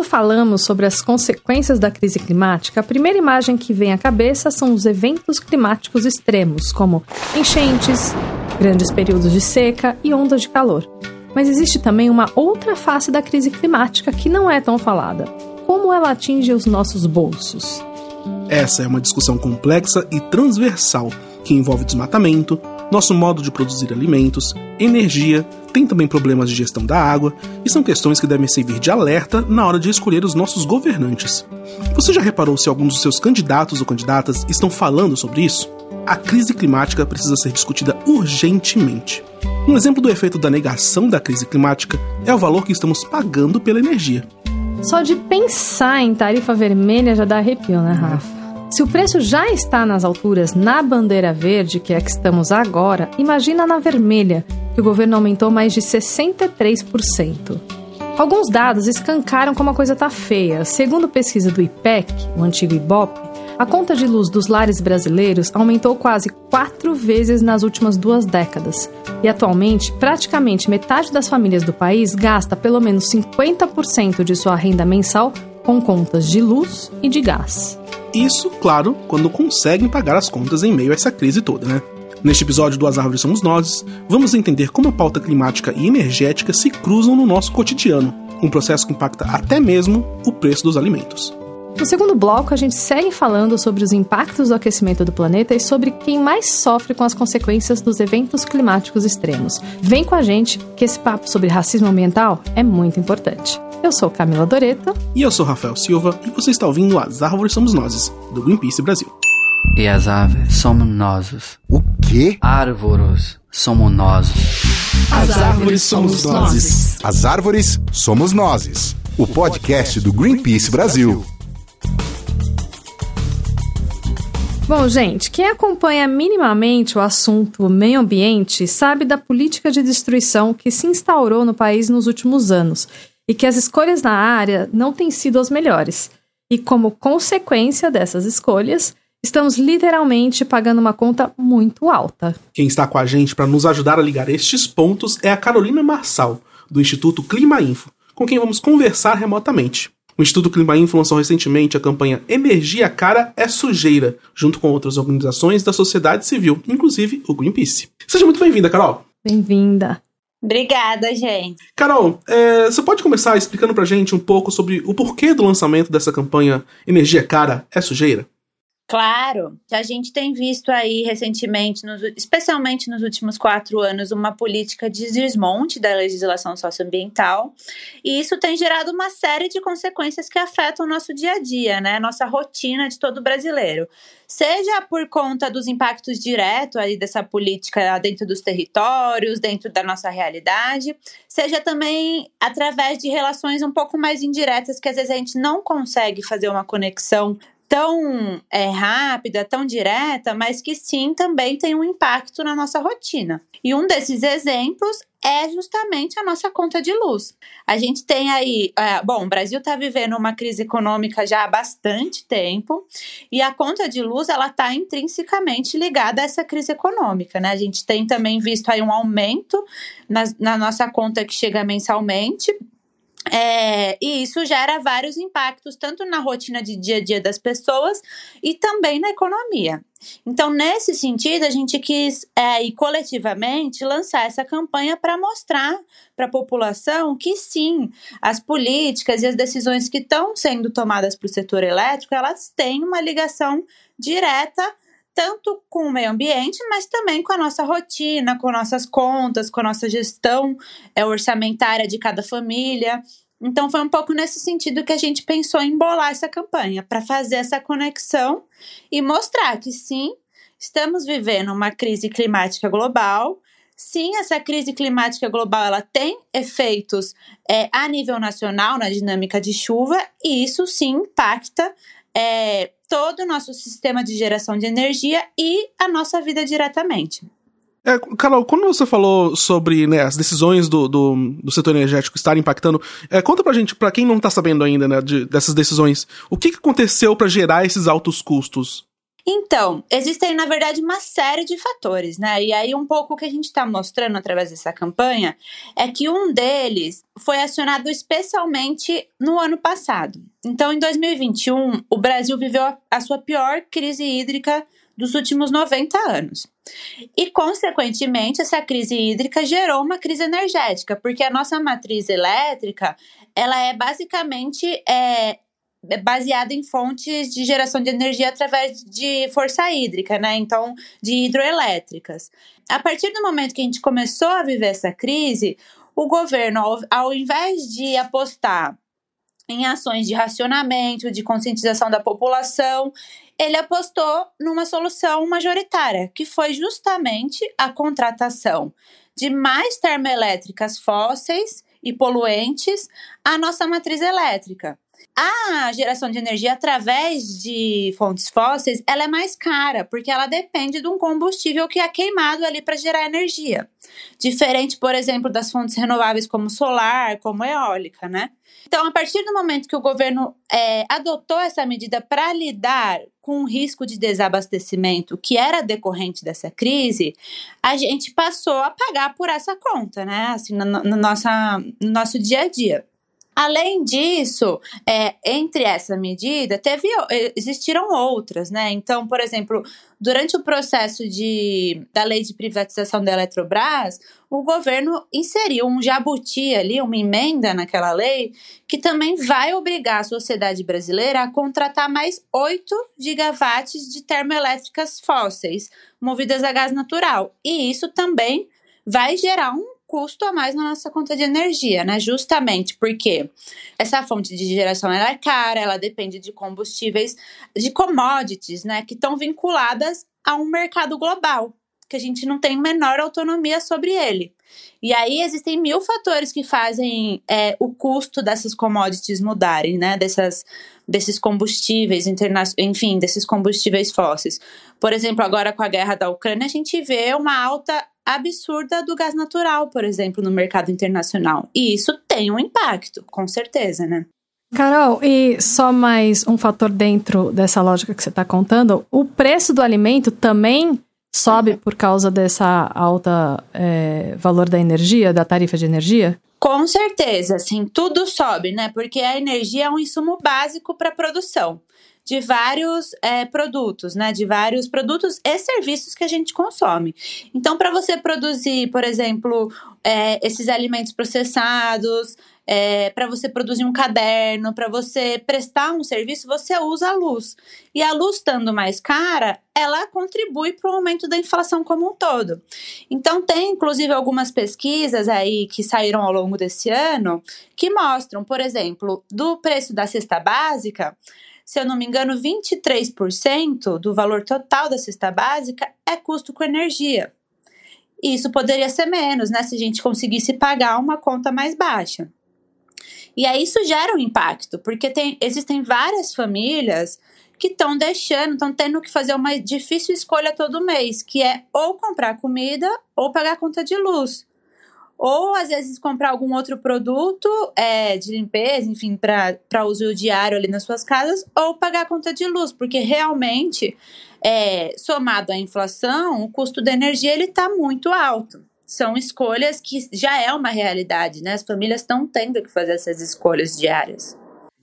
quando falamos sobre as consequências da crise climática, a primeira imagem que vem à cabeça são os eventos climáticos extremos, como enchentes, grandes períodos de seca e ondas de calor. Mas existe também uma outra face da crise climática que não é tão falada: como ela atinge os nossos bolsos. Essa é uma discussão complexa e transversal que envolve desmatamento, nosso modo de produzir alimentos, energia, tem também problemas de gestão da água e são questões que devem servir de alerta na hora de escolher os nossos governantes. Você já reparou se alguns dos seus candidatos ou candidatas estão falando sobre isso? A crise climática precisa ser discutida urgentemente. Um exemplo do efeito da negação da crise climática é o valor que estamos pagando pela energia. Só de pensar em tarifa vermelha já dá arrepio, né, Rafa? Se o preço já está nas alturas na bandeira verde, que é a que estamos agora, imagina na vermelha, que o governo aumentou mais de 63%. Alguns dados escancaram como a coisa tá feia. Segundo pesquisa do IPEC, o antigo IBOP, a conta de luz dos lares brasileiros aumentou quase quatro vezes nas últimas duas décadas. E atualmente, praticamente metade das famílias do país gasta pelo menos 50% de sua renda mensal com contas de luz e de gás. Isso, claro, quando conseguem pagar as contas em meio a essa crise toda, né? Neste episódio do As Árvores Somos Nós, vamos entender como a pauta climática e energética se cruzam no nosso cotidiano, um processo que impacta até mesmo o preço dos alimentos. No segundo bloco, a gente segue falando sobre os impactos do aquecimento do planeta e sobre quem mais sofre com as consequências dos eventos climáticos extremos. Vem com a gente, que esse papo sobre racismo ambiental é muito importante. Eu sou Camila Doreto. E eu sou Rafael Silva, e você está ouvindo As Árvores Somos Nós, do Greenpeace Brasil. E as árvores somos nós. O quê? Árvores somos nós. As árvores somos nós. As árvores somos nós. O podcast do Greenpeace Brasil. Bom, gente, quem acompanha minimamente o assunto meio ambiente sabe da política de destruição que se instaurou no país nos últimos anos e que as escolhas na área não têm sido as melhores. E como consequência dessas escolhas, estamos literalmente pagando uma conta muito alta. Quem está com a gente para nos ajudar a ligar estes pontos é a Carolina Marçal, do Instituto Clima Info, com quem vamos conversar remotamente. O Instituto Clima Info lançou recentemente a campanha Energia Cara é Sujeira, junto com outras organizações da sociedade civil, inclusive o Greenpeace. Seja muito bem-vinda, Carol. Bem-vinda. Obrigada, gente. Carol, é, você pode começar explicando pra gente um pouco sobre o porquê do lançamento dessa campanha Energia Cara é Sujeira? Claro, a gente tem visto aí recentemente, nos, especialmente nos últimos quatro anos, uma política de desmonte da legislação socioambiental, e isso tem gerado uma série de consequências que afetam o nosso dia a dia, né? Nossa rotina de todo brasileiro. Seja por conta dos impactos diretos aí dessa política dentro dos territórios, dentro da nossa realidade, seja também através de relações um pouco mais indiretas que às vezes a gente não consegue fazer uma conexão tão é, rápida, tão direta, mas que sim também tem um impacto na nossa rotina. E um desses exemplos é justamente a nossa conta de luz. A gente tem aí, é, bom, o Brasil está vivendo uma crise econômica já há bastante tempo e a conta de luz ela está intrinsecamente ligada a essa crise econômica, né? A gente tem também visto aí um aumento na, na nossa conta que chega mensalmente é, e isso gera vários impactos, tanto na rotina de dia a dia das pessoas e também na economia. Então, nesse sentido, a gente quis, é, e coletivamente, lançar essa campanha para mostrar para a população que sim, as políticas e as decisões que estão sendo tomadas para o setor elétrico, elas têm uma ligação direta tanto com o meio ambiente, mas também com a nossa rotina, com nossas contas, com a nossa gestão é, orçamentária de cada família. Então foi um pouco nesse sentido que a gente pensou em bolar essa campanha, para fazer essa conexão e mostrar que sim, estamos vivendo uma crise climática global. Sim, essa crise climática global ela tem efeitos é, a nível nacional na dinâmica de chuva, e isso sim impacta é, todo o nosso sistema de geração de energia e a nossa vida diretamente. É, Carol, quando você falou sobre né, as decisões do, do, do, setor energético estarem impactando, é, conta pra gente, pra quem não tá sabendo ainda né, de, dessas decisões, o que, que aconteceu para gerar esses altos custos? Então, existem, na verdade, uma série de fatores, né? E aí, um pouco o que a gente está mostrando através dessa campanha é que um deles foi acionado especialmente no ano passado. Então, em 2021, o Brasil viveu a sua pior crise hídrica dos últimos 90 anos. E, consequentemente, essa crise hídrica gerou uma crise energética, porque a nossa matriz elétrica ela é basicamente é, é baseada em fontes de geração de energia através de força hídrica, né? Então, de hidroelétricas. A partir do momento que a gente começou a viver essa crise, o governo, ao, ao invés de apostar em ações de racionamento, de conscientização da população, ele apostou numa solução majoritária, que foi justamente a contratação de mais termoelétricas fósseis e poluentes à nossa matriz elétrica. A geração de energia através de fontes fósseis, ela é mais cara, porque ela depende de um combustível que é queimado ali para gerar energia. Diferente, por exemplo, das fontes renováveis como solar, como eólica, né? Então, a partir do momento que o governo é, adotou essa medida para lidar com o risco de desabastecimento que era decorrente dessa crise, a gente passou a pagar por essa conta, né? Assim, no, no, nossa, no nosso dia a dia. Além disso, é, entre essa medida, teve, existiram outras, né? Então, por exemplo, durante o processo de, da lei de privatização da Eletrobras, o governo inseriu um jabuti ali, uma emenda naquela lei, que também vai obrigar a sociedade brasileira a contratar mais 8 gigawatts de termoelétricas fósseis, movidas a gás natural. E isso também vai gerar um custo a mais na nossa conta de energia, né? Justamente porque essa fonte de geração ela é cara, ela depende de combustíveis, de commodities, né? Que estão vinculadas a um mercado global, que a gente não tem menor autonomia sobre ele. E aí existem mil fatores que fazem é, o custo dessas commodities mudarem, né? Dessas, desses combustíveis, interna enfim, desses combustíveis fósseis. Por exemplo, agora com a guerra da Ucrânia, a gente vê uma alta absurda do gás natural, por exemplo, no mercado internacional. E isso tem um impacto, com certeza, né? Carol, e só mais um fator dentro dessa lógica que você está contando: o preço do alimento também sobe por causa dessa alta é, valor da energia, da tarifa de energia? Com certeza, sim, tudo sobe, né? Porque a energia é um insumo básico para a produção de vários é, produtos, né? De vários produtos e serviços que a gente consome. Então, para você produzir, por exemplo, é, esses alimentos processados, é, para você produzir um caderno, para você prestar um serviço, você usa a luz. E a luz estando mais cara, ela contribui para o aumento da inflação como um todo. Então, tem inclusive algumas pesquisas aí que saíram ao longo desse ano que mostram, por exemplo, do preço da cesta básica se eu não me engano, 23% do valor total da cesta básica é custo com energia. Isso poderia ser menos, né? Se a gente conseguisse pagar uma conta mais baixa. E aí isso gera um impacto, porque tem, existem várias famílias que estão deixando, estão tendo que fazer uma difícil escolha todo mês, que é ou comprar comida ou pagar a conta de luz ou às vezes comprar algum outro produto é, de limpeza, enfim, para uso diário ali nas suas casas, ou pagar a conta de luz, porque realmente, é, somado à inflação, o custo da energia ele está muito alto. São escolhas que já é uma realidade, né? As famílias estão tendo que fazer essas escolhas diárias.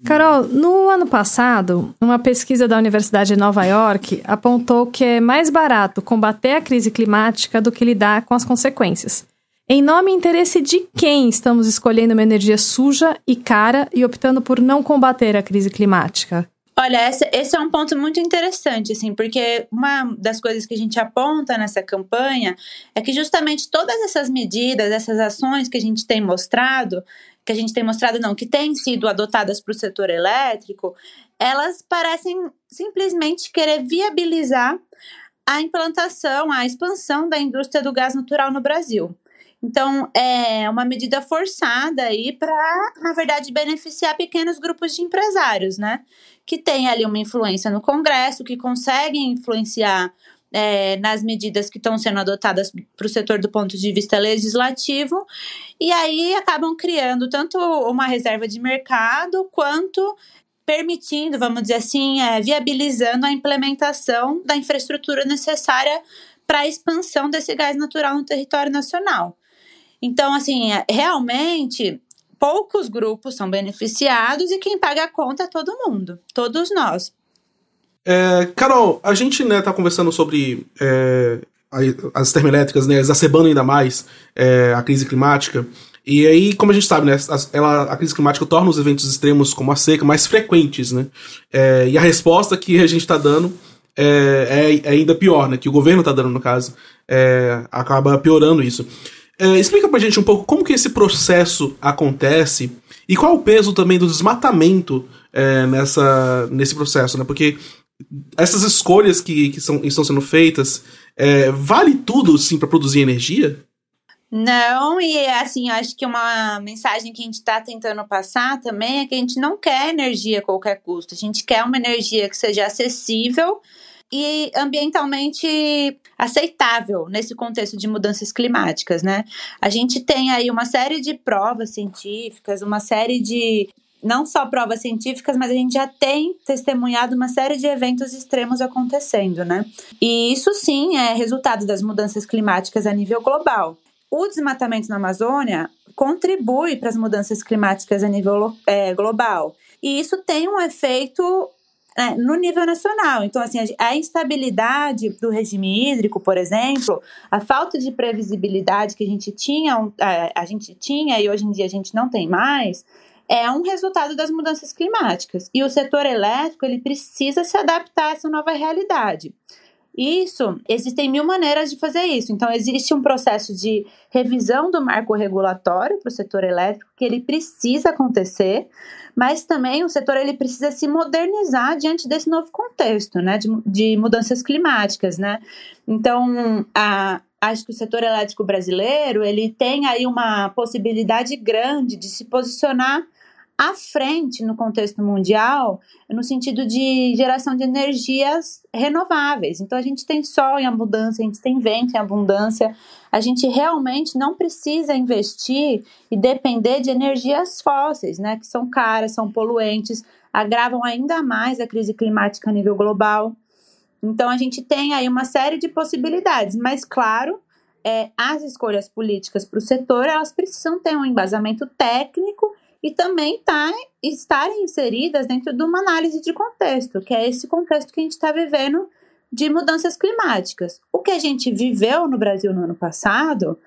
Carol, no ano passado, uma pesquisa da Universidade de Nova York apontou que é mais barato combater a crise climática do que lidar com as consequências. Em nome e interesse de quem estamos escolhendo uma energia suja e cara e optando por não combater a crise climática? Olha, esse, esse, é um ponto muito interessante, assim, porque uma das coisas que a gente aponta nessa campanha é que justamente todas essas medidas, essas ações que a gente tem mostrado, que a gente tem mostrado não, que têm sido adotadas para o setor elétrico, elas parecem simplesmente querer viabilizar a implantação, a expansão da indústria do gás natural no Brasil. Então, é uma medida forçada aí para, na verdade, beneficiar pequenos grupos de empresários, né? Que têm ali uma influência no Congresso, que conseguem influenciar é, nas medidas que estão sendo adotadas para o setor do ponto de vista legislativo, e aí acabam criando tanto uma reserva de mercado quanto permitindo, vamos dizer assim, é, viabilizando a implementação da infraestrutura necessária para a expansão desse gás natural no território nacional. Então, assim, é, realmente poucos grupos são beneficiados e quem paga a conta é todo mundo, todos nós. É, Carol, a gente né, tá conversando sobre é, as termoelétricas, né, exacerbando ainda mais é, a crise climática. E aí, como a gente sabe, né, a, ela, a crise climática torna os eventos extremos como a seca mais frequentes, né? É, e a resposta que a gente está dando é, é, ainda pior, né? Que o governo está dando, no caso, acaba piorando isso. É, explica pra gente um pouco como que esse processo acontece e qual o peso também do desmatamento é, nessa, nesse processo, né? Porque essas escolhas que, que, são, estão sendo feitas, é, vale tudo, sim, para produzir energia? Não, e assim, acho que uma mensagem que a gente está tentando passar também é que a gente não quer energia a qualquer custo, a gente quer uma energia que seja acessível e ambientalmente aceitável nesse contexto de mudanças climáticas, né? A gente tem aí uma série de provas científicas, uma série de não só provas científicas, mas a gente já tem testemunhado uma série de eventos extremos acontecendo, né? E isso sim é resultado das mudanças climáticas a nível global. O desmatamento na Amazônia contribui para as mudanças climáticas a nível é, global. E isso tem um efeito é, no nível nacional. Então, assim, a instabilidade do regime hídrico, por exemplo, a falta de previsibilidade que a gente tinha, a gente tinha e hoje em dia a gente não tem mais, é um resultado das mudanças climáticas. E o setor elétrico ele precisa se adaptar a essa nova realidade. Isso, existem mil maneiras de fazer isso. Então, existe um processo de revisão do marco regulatório para o setor elétrico que ele precisa acontecer, mas também o setor ele precisa se modernizar diante desse novo contexto, né, de, de mudanças climáticas, né. Então, a, acho que o setor elétrico brasileiro ele tem aí uma possibilidade grande de se posicionar à frente no contexto mundial, no sentido de geração de energias renováveis. Então, a gente tem sol em abundância, a gente tem vento em abundância. A gente realmente não precisa investir e depender de energias fósseis, né, que são caras, são poluentes, agravam ainda mais a crise climática a nível global. Então, a gente tem aí uma série de possibilidades, mas, claro, é, as escolhas políticas para o setor, elas precisam ter um embasamento técnico e também tá, estarem inseridas dentro de uma análise de contexto, que é esse contexto que a gente está vivendo de mudanças climáticas. O que a gente viveu no Brasil no ano passado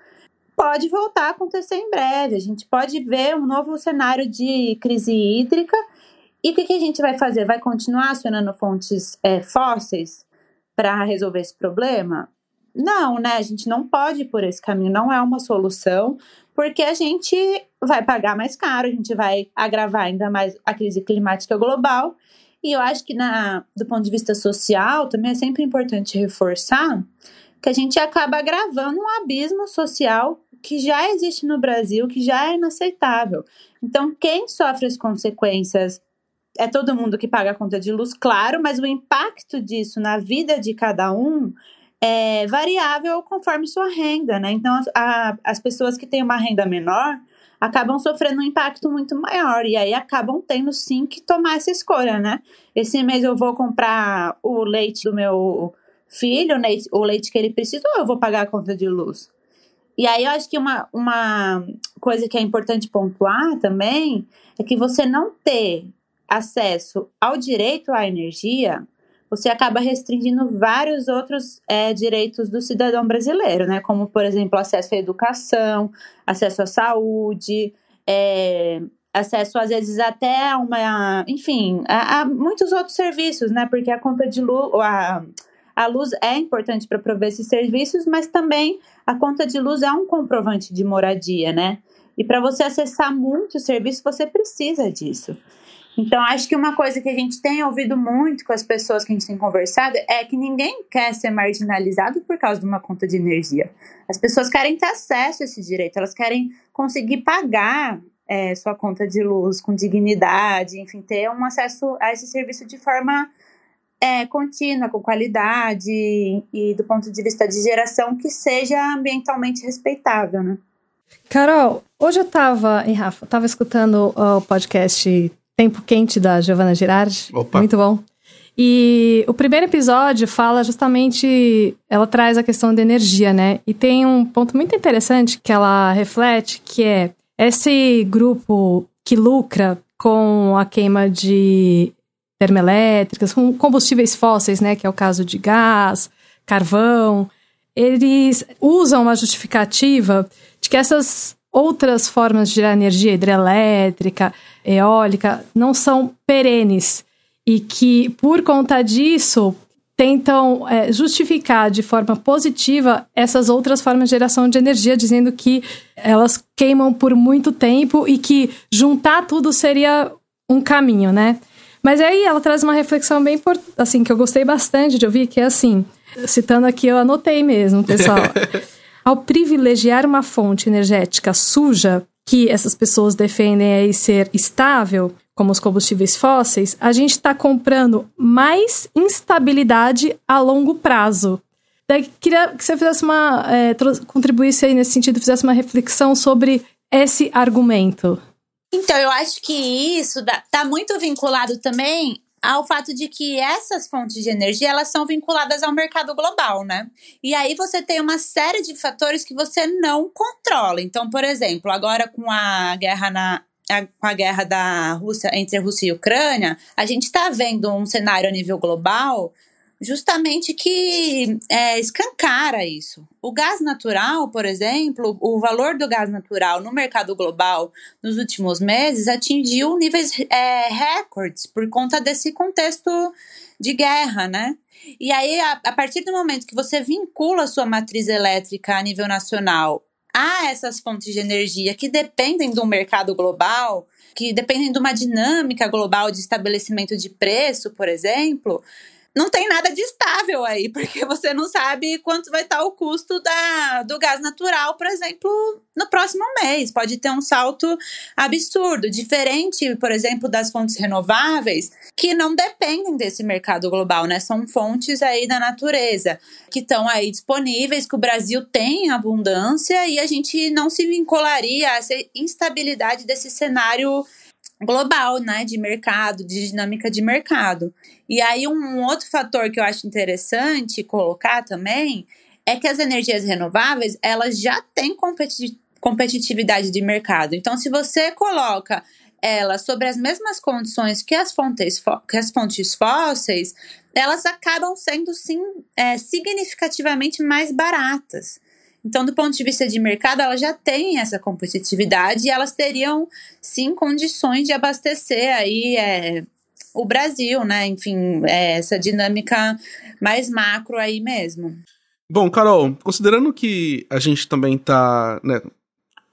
pode voltar a acontecer em breve. A gente pode ver um novo cenário de crise hídrica. E o que, que a gente vai fazer? Vai continuar acionando fontes é, fósseis para resolver esse problema? Não, né? A gente não pode ir por esse caminho, não é uma solução porque a gente vai pagar mais caro, a gente vai agravar ainda mais a crise climática global. E eu acho que, na, do ponto de vista social, também é sempre importante reforçar que a gente acaba agravando um abismo social que já existe no Brasil, que já é inaceitável. Então, quem sofre as consequências é todo mundo que paga a conta de luz, claro, mas o impacto disso na vida de cada um é variável conforme sua renda, né? Então, a, as pessoas que têm uma renda menor acabam sofrendo um impacto muito maior e aí acabam tendo sim que tomar essa escolha, né? Esse mês eu vou comprar o leite do meu filho, o leite que ele precisa, ou eu vou pagar a conta de luz? E aí eu acho que uma, uma coisa que é importante pontuar também é que você não ter acesso ao direito à energia você acaba restringindo vários outros é, direitos do cidadão brasileiro, né? Como, por exemplo, acesso à educação, acesso à saúde, é, acesso, às vezes, até a uma. Enfim, a, a, muitos outros serviços, né? Porque a conta de luz. A, a luz é importante para prover esses serviços, mas também a conta de luz é um comprovante de moradia, né? E para você acessar muitos serviços, você precisa disso. Então, acho que uma coisa que a gente tem ouvido muito com as pessoas que a gente tem conversado é que ninguém quer ser marginalizado por causa de uma conta de energia. As pessoas querem ter acesso a esse direito, elas querem conseguir pagar é, sua conta de luz com dignidade, enfim, ter um acesso a esse serviço de forma é, contínua, com qualidade e, do ponto de vista de geração que seja ambientalmente respeitável, né? Carol, hoje eu tava, e Rafa, tava escutando o podcast Tempo Quente da Giovanna Girardi. Opa. Muito bom. E o primeiro episódio fala justamente, ela traz a questão da energia, né? E tem um ponto muito interessante que ela reflete, que é esse grupo que lucra com a queima de termoelétricas, com combustíveis fósseis, né, que é o caso de gás, carvão, eles usam uma justificativa de que essas outras formas de gerar energia hidrelétrica, eólica, não são perenes e que, por conta disso, tentam é, justificar de forma positiva essas outras formas de geração de energia, dizendo que elas queimam por muito tempo e que juntar tudo seria um caminho, né? Mas aí ela traz uma reflexão bem assim que eu gostei bastante de ouvir, que é assim, citando aqui eu anotei mesmo, pessoal. Ao privilegiar uma fonte energética suja, que essas pessoas defendem aí ser estável, como os combustíveis fósseis, a gente está comprando mais instabilidade a longo prazo. Daí queria que você fizesse uma. É, contribuísse aí nesse sentido, fizesse uma reflexão sobre esse argumento. Então, eu acho que isso está muito vinculado também ao fato de que essas fontes de energia elas são vinculadas ao mercado global, né? E aí você tem uma série de fatores que você não controla. Então, por exemplo, agora com a guerra na com a guerra da Rússia entre a Rússia e a Ucrânia, a gente está vendo um cenário a nível global justamente que é, escancara isso. O gás natural, por exemplo, o valor do gás natural no mercado global nos últimos meses atingiu níveis é, recordes por conta desse contexto de guerra, né? E aí, a, a partir do momento que você vincula a sua matriz elétrica a nível nacional a essas fontes de energia que dependem do mercado global, que dependem de uma dinâmica global de estabelecimento de preço, por exemplo, não tem nada de estável aí, porque você não sabe quanto vai estar o custo da, do gás natural, por exemplo, no próximo mês. Pode ter um salto absurdo, diferente, por exemplo, das fontes renováveis, que não dependem desse mercado global, né? São fontes aí da natureza, que estão aí disponíveis, que o Brasil tem abundância e a gente não se vincularia a essa instabilidade desse cenário global, né, de mercado, de dinâmica de mercado. E aí um outro fator que eu acho interessante colocar também é que as energias renováveis, elas já têm competi competitividade de mercado. Então, se você coloca ela sobre as mesmas condições que as fontes, que as fontes fósseis, elas acabam sendo sim é, significativamente mais baratas. Então, do ponto de vista de mercado, elas já têm essa competitividade e elas teriam, sim, condições de abastecer aí é, o Brasil, né? Enfim, é, essa dinâmica mais macro aí mesmo. Bom, Carol, considerando que a gente também está, né,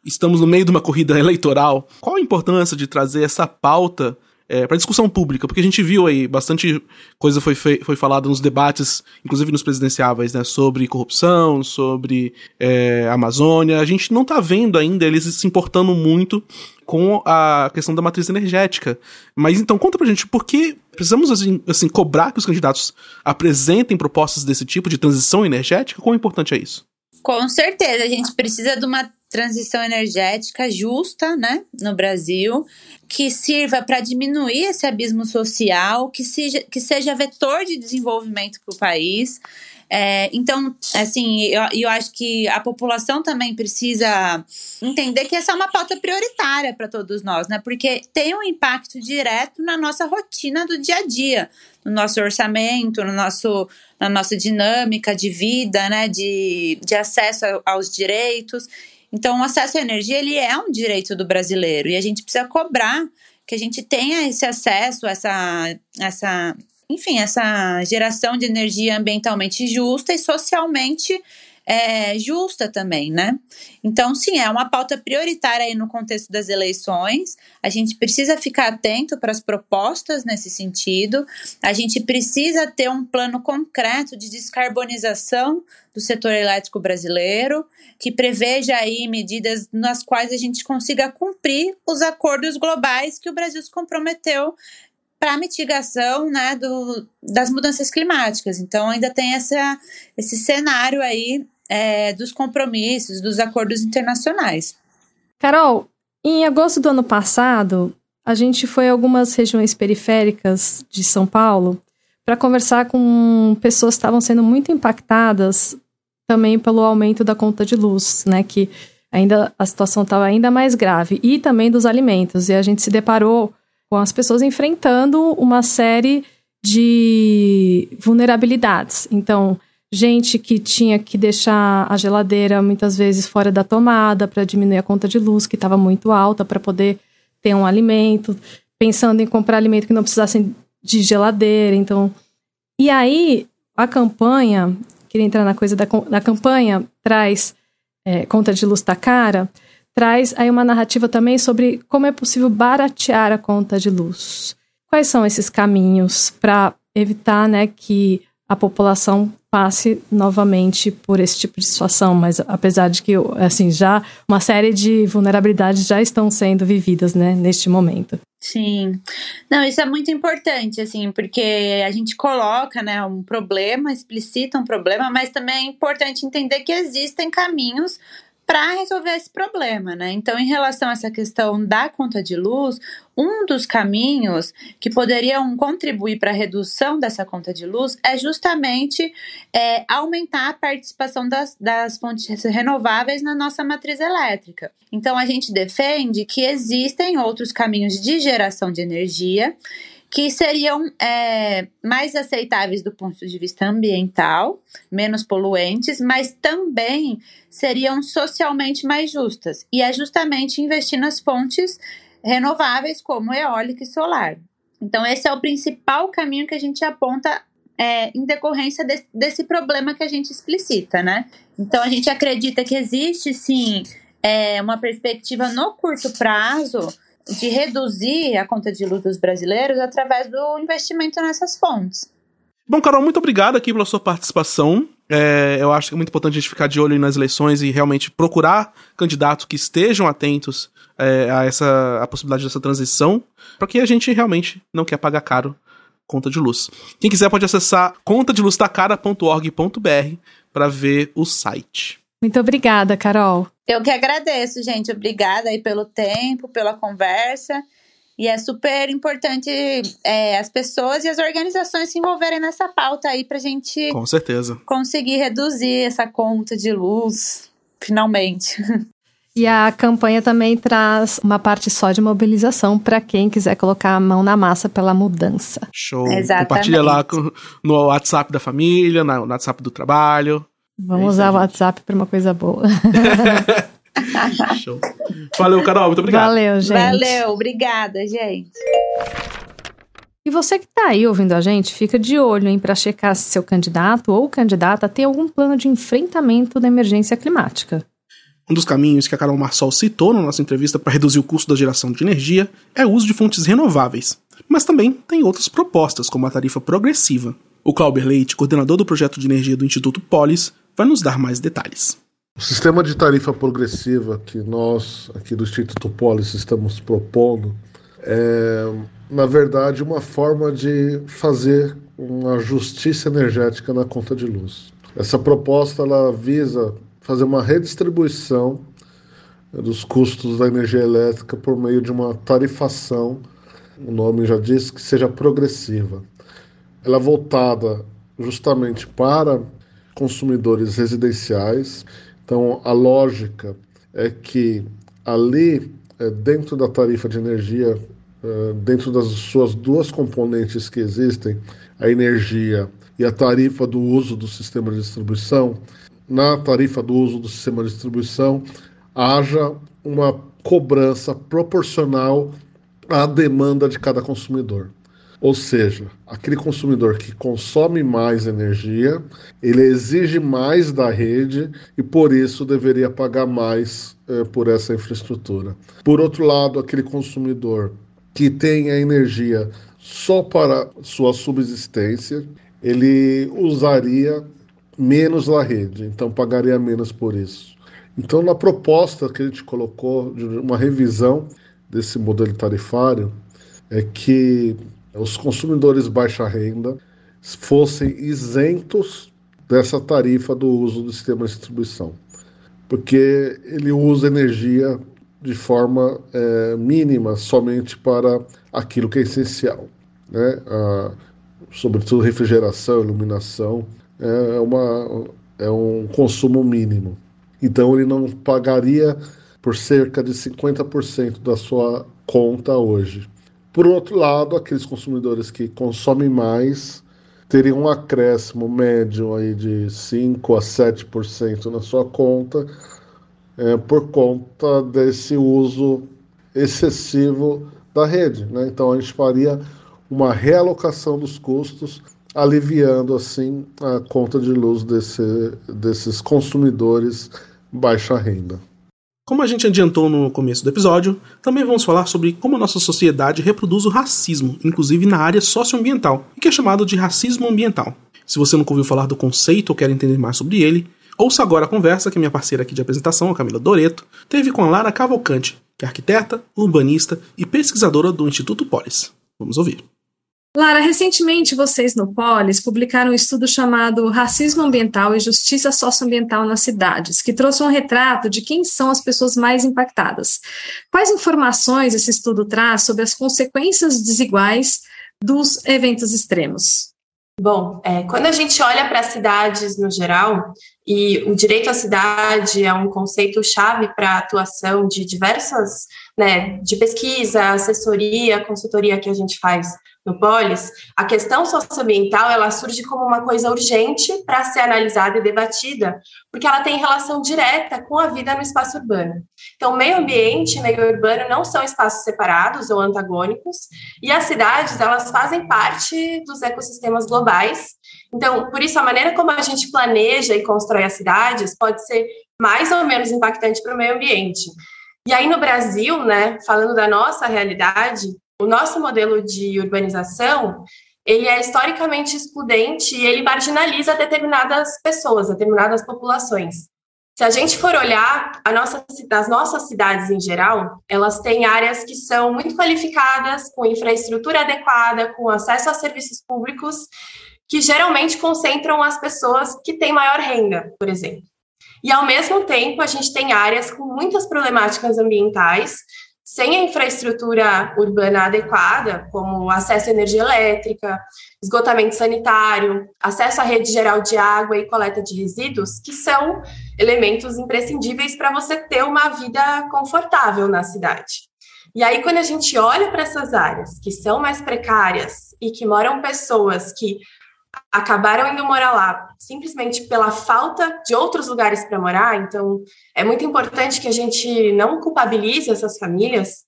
estamos no meio de uma corrida eleitoral, qual a importância de trazer essa pauta é, para discussão pública, porque a gente viu aí bastante coisa foi, foi falada nos debates, inclusive nos presidenciáveis, né, sobre corrupção, sobre é, Amazônia. A gente não tá vendo ainda eles se importando muito com a questão da matriz energética. Mas então conta pra gente por que precisamos assim, assim cobrar que os candidatos apresentem propostas desse tipo de transição energética? Quão importante é isso? Com certeza, a gente precisa de uma transição energética justa, né, no Brasil, que sirva para diminuir esse abismo social, que seja, que seja vetor de desenvolvimento para o país. É, então, assim, eu, eu acho que a população também precisa entender que essa é uma pauta prioritária para todos nós, né? Porque tem um impacto direto na nossa rotina do dia a dia, no nosso orçamento, no nosso, na nossa dinâmica de vida, né? De, de acesso aos direitos. Então, o acesso à energia ele é um direito do brasileiro. E a gente precisa cobrar que a gente tenha esse acesso, essa, essa, enfim, essa geração de energia ambientalmente justa e socialmente é, justa também, né? Então, sim, é uma pauta prioritária aí no contexto das eleições. A gente precisa ficar atento para as propostas nesse sentido. A gente precisa ter um plano concreto de descarbonização do setor elétrico brasileiro, que preveja aí medidas nas quais a gente consiga cumprir os acordos globais que o Brasil se comprometeu para mitigação né, do, das mudanças climáticas. Então, ainda tem essa, esse cenário aí é, dos compromissos, dos acordos internacionais. Carol, em agosto do ano passado, a gente foi a algumas regiões periféricas de São Paulo para conversar com pessoas que estavam sendo muito impactadas também pelo aumento da conta de luz, né? Que ainda a situação estava ainda mais grave e também dos alimentos. E a gente se deparou com as pessoas enfrentando uma série de vulnerabilidades. Então, gente que tinha que deixar a geladeira muitas vezes fora da tomada para diminuir a conta de luz que estava muito alta para poder ter um alimento, pensando em comprar alimento que não precisassem de geladeira. Então, e aí a campanha, queria entrar na coisa da, da campanha, traz é, conta de luz tá cara, traz aí uma narrativa também sobre como é possível baratear a conta de luz. Quais são esses caminhos para evitar, né, que a população passe novamente por esse tipo de situação, mas apesar de que assim já uma série de vulnerabilidades já estão sendo vividas, né, neste momento. Sim. Não, isso é muito importante, assim, porque a gente coloca, né, um problema, explicita um problema, mas também é importante entender que existem caminhos para resolver esse problema, né? Então, em relação a essa questão da conta de luz, um dos caminhos que poderiam contribuir para a redução dessa conta de luz é justamente é, aumentar a participação das, das fontes renováveis na nossa matriz elétrica. Então, a gente defende que existem outros caminhos de geração de energia que seriam é, mais aceitáveis do ponto de vista ambiental, menos poluentes, mas também seriam socialmente mais justas. E é justamente investir nas fontes renováveis, como eólica e solar. Então, esse é o principal caminho que a gente aponta é, em decorrência de, desse problema que a gente explicita, né? Então, a gente acredita que existe, sim, é, uma perspectiva no curto prazo de reduzir a conta de luz dos brasileiros através do investimento nessas fontes. Bom, Carol, muito obrigado aqui pela sua participação. É, eu acho que é muito importante a gente ficar de olho nas eleições e realmente procurar candidatos que estejam atentos é, a essa a possibilidade dessa transição, porque a gente realmente não quer pagar caro conta de luz. Quem quiser pode acessar contadeluztacara.org.br para ver o site. Muito obrigada, Carol. Eu que agradeço, gente. Obrigada aí pelo tempo, pela conversa. E é super importante é, as pessoas e as organizações se envolverem nessa pauta aí pra gente. Com certeza. Conseguir reduzir essa conta de luz, finalmente. E a campanha também traz uma parte só de mobilização para quem quiser colocar a mão na massa pela mudança. Show. Exatamente. Compartilha lá no WhatsApp da família, no WhatsApp do trabalho. Vamos é usar o WhatsApp para uma coisa boa. Show. Valeu, Carol. Muito obrigado. Valeu, gente. Valeu, obrigada, gente. E você que está aí ouvindo a gente, fica de olho para checar se seu candidato ou candidata tem algum plano de enfrentamento da emergência climática. Um dos caminhos que a Carol Marsol citou na nossa entrevista para reduzir o custo da geração de energia é o uso de fontes renováveis. Mas também tem outras propostas, como a tarifa progressiva. O Clauber Leite, coordenador do projeto de energia do Instituto Polis, vai nos dar mais detalhes. O sistema de tarifa progressiva que nós, aqui do Instituto Polis, estamos propondo é, na verdade, uma forma de fazer uma justiça energética na conta de luz. Essa proposta ela visa fazer uma redistribuição dos custos da energia elétrica por meio de uma tarifação, o nome já diz que seja progressiva. Ela é voltada justamente para consumidores residenciais. Então, a lógica é que ali, é, dentro da tarifa de energia, é, dentro das suas duas componentes que existem, a energia e a tarifa do uso do sistema de distribuição, na tarifa do uso do sistema de distribuição, haja uma cobrança proporcional à demanda de cada consumidor. Ou seja, aquele consumidor que consome mais energia, ele exige mais da rede e por isso deveria pagar mais eh, por essa infraestrutura. Por outro lado, aquele consumidor que tem a energia só para sua subsistência, ele usaria menos a rede, então pagaria menos por isso. Então, na proposta que a gente colocou de uma revisão desse modelo tarifário, é que os consumidores baixa renda fossem isentos dessa tarifa do uso do sistema de distribuição, porque ele usa energia de forma é, mínima, somente para aquilo que é essencial. Né? A, sobretudo refrigeração, iluminação, é, uma, é um consumo mínimo. Então ele não pagaria por cerca de 50% da sua conta hoje. Por outro lado, aqueles consumidores que consomem mais teriam um acréscimo médio aí de 5 a 7% na sua conta é, por conta desse uso excessivo da rede. Né? Então a gente faria uma realocação dos custos, aliviando assim a conta de luz desse, desses consumidores baixa renda. Como a gente adiantou no começo do episódio, também vamos falar sobre como a nossa sociedade reproduz o racismo, inclusive na área socioambiental, e que é chamado de racismo ambiental. Se você nunca ouviu falar do conceito ou quer entender mais sobre ele, ouça agora a conversa que minha parceira aqui de apresentação, a Camila Doreto, teve com a Lara Cavalcante, que é arquiteta, urbanista e pesquisadora do Instituto Polis. Vamos ouvir. Lara, recentemente vocês no Polis publicaram um estudo chamado Racismo Ambiental e Justiça Socioambiental nas Cidades, que trouxe um retrato de quem são as pessoas mais impactadas. Quais informações esse estudo traz sobre as consequências desiguais dos eventos extremos? Bom, é, quando a gente olha para as cidades no geral, e o direito à cidade é um conceito chave para a atuação de diversas, né, de pesquisa, assessoria, consultoria que a gente faz no Polis, a questão socioambiental ela surge como uma coisa urgente para ser analisada e debatida, porque ela tem relação direta com a vida no espaço urbano. Então, meio ambiente e meio urbano não são espaços separados ou antagônicos, e as cidades elas fazem parte dos ecossistemas globais. Então, por isso a maneira como a gente planeja e constrói as cidades pode ser mais ou menos impactante para o meio ambiente. E aí no Brasil, né, falando da nossa realidade, o nosso modelo de urbanização, ele é historicamente excludente e ele marginaliza determinadas pessoas, determinadas populações. Se a gente for olhar nossa, as nossas cidades em geral, elas têm áreas que são muito qualificadas, com infraestrutura adequada, com acesso a serviços públicos, que geralmente concentram as pessoas que têm maior renda, por exemplo. E, ao mesmo tempo, a gente tem áreas com muitas problemáticas ambientais, sem a infraestrutura urbana adequada, como acesso à energia elétrica, esgotamento sanitário, acesso à rede geral de água e coleta de resíduos, que são elementos imprescindíveis para você ter uma vida confortável na cidade. E aí, quando a gente olha para essas áreas que são mais precárias e que moram pessoas que acabaram indo morar lá simplesmente pela falta de outros lugares para morar. Então, é muito importante que a gente não culpabilize essas famílias.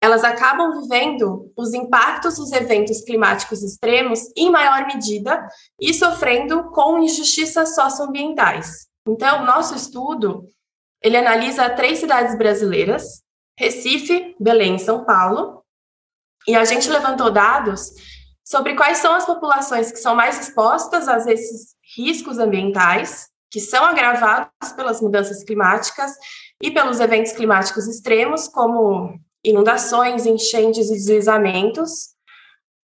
Elas acabam vivendo os impactos dos eventos climáticos extremos em maior medida e sofrendo com injustiças socioambientais. Então, nosso estudo, ele analisa três cidades brasileiras, Recife, Belém São Paulo, e a gente levantou dados sobre quais são as populações que são mais expostas a esses riscos ambientais, que são agravados pelas mudanças climáticas e pelos eventos climáticos extremos, como inundações, enchentes e deslizamentos.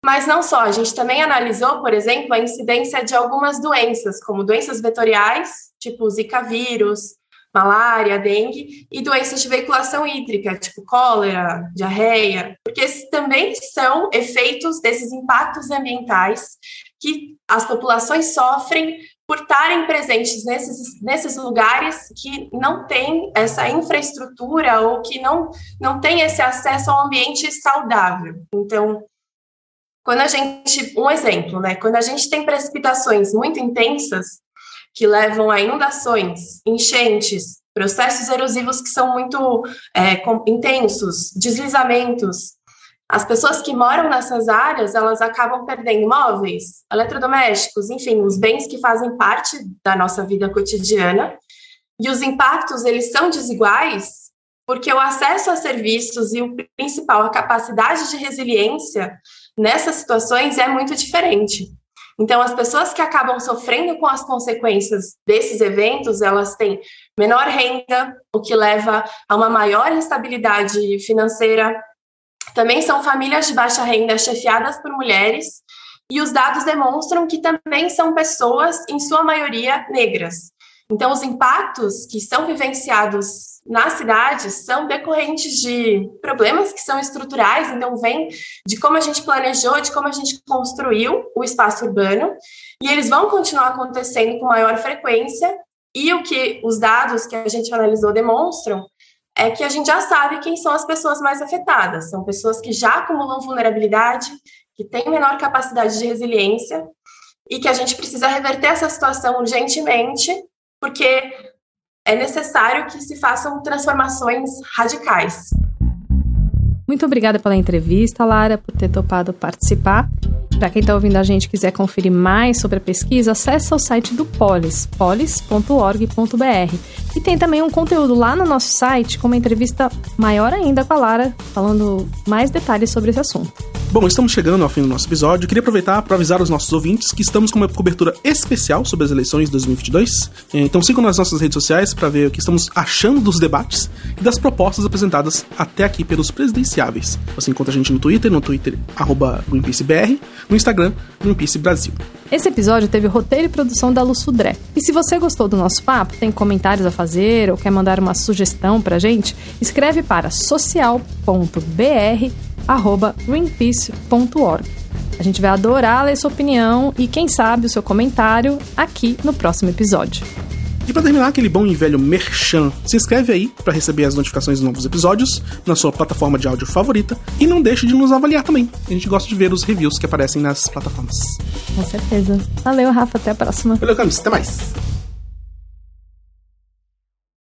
Mas não só, a gente também analisou, por exemplo, a incidência de algumas doenças, como doenças vetoriais, tipo Zika vírus, malária, dengue, e doenças de veiculação hídrica, tipo cólera, diarreia, também são efeitos desses impactos ambientais que as populações sofrem por estarem presentes nesses, nesses lugares que não têm essa infraestrutura ou que não, não têm esse acesso ao ambiente saudável. Então, quando a gente, um exemplo, né? Quando a gente tem precipitações muito intensas, que levam a inundações, enchentes, processos erosivos que são muito é, intensos, deslizamentos. As pessoas que moram nessas áreas, elas acabam perdendo móveis, eletrodomésticos, enfim, os bens que fazem parte da nossa vida cotidiana. E os impactos, eles são desiguais porque o acesso a serviços e o principal, a capacidade de resiliência nessas situações é muito diferente. Então, as pessoas que acabam sofrendo com as consequências desses eventos, elas têm menor renda, o que leva a uma maior instabilidade financeira. Também são famílias de baixa renda chefiadas por mulheres, e os dados demonstram que também são pessoas, em sua maioria, negras. Então, os impactos que são vivenciados nas cidades são decorrentes de problemas que são estruturais, então vem de como a gente planejou, de como a gente construiu o espaço urbano, e eles vão continuar acontecendo com maior frequência, e o que os dados que a gente analisou demonstram é que a gente já sabe quem são as pessoas mais afetadas, são pessoas que já acumulam vulnerabilidade, que têm menor capacidade de resiliência, e que a gente precisa reverter essa situação urgentemente, porque é necessário que se façam transformações radicais. Muito obrigada pela entrevista, Lara, por ter topado participar. Para quem está ouvindo a gente quiser conferir mais sobre a pesquisa, acesse o site do Polis, polis.org.br. E tem também um conteúdo lá no nosso site com uma entrevista maior ainda com a Lara, falando mais detalhes sobre esse assunto. Bom, estamos chegando ao fim do nosso episódio. Queria aproveitar para avisar os nossos ouvintes que estamos com uma cobertura especial sobre as eleições de 2022. Então sigam nas nossas redes sociais para ver o que estamos achando dos debates e das propostas apresentadas até aqui pelos presidenciáveis. Você encontra a gente no Twitter, no Twitter GreenpeaceBR, no Instagram Greenpeace Brasil. Esse episódio teve roteiro e produção da Lu Sudré. E se você gostou do nosso papo, tem comentários a fazer ou quer mandar uma sugestão pra gente, escreve para social.br greenpeace.org. A gente vai adorar ler sua opinião e, quem sabe, o seu comentário aqui no próximo episódio. E para terminar aquele bom e velho merchan, se inscreve aí para receber as notificações dos novos episódios na sua plataforma de áudio favorita e não deixe de nos avaliar também. A gente gosta de ver os reviews que aparecem nas plataformas. Com certeza. Valeu, Rafa. Até a próxima. Valeu, Camis. Até mais.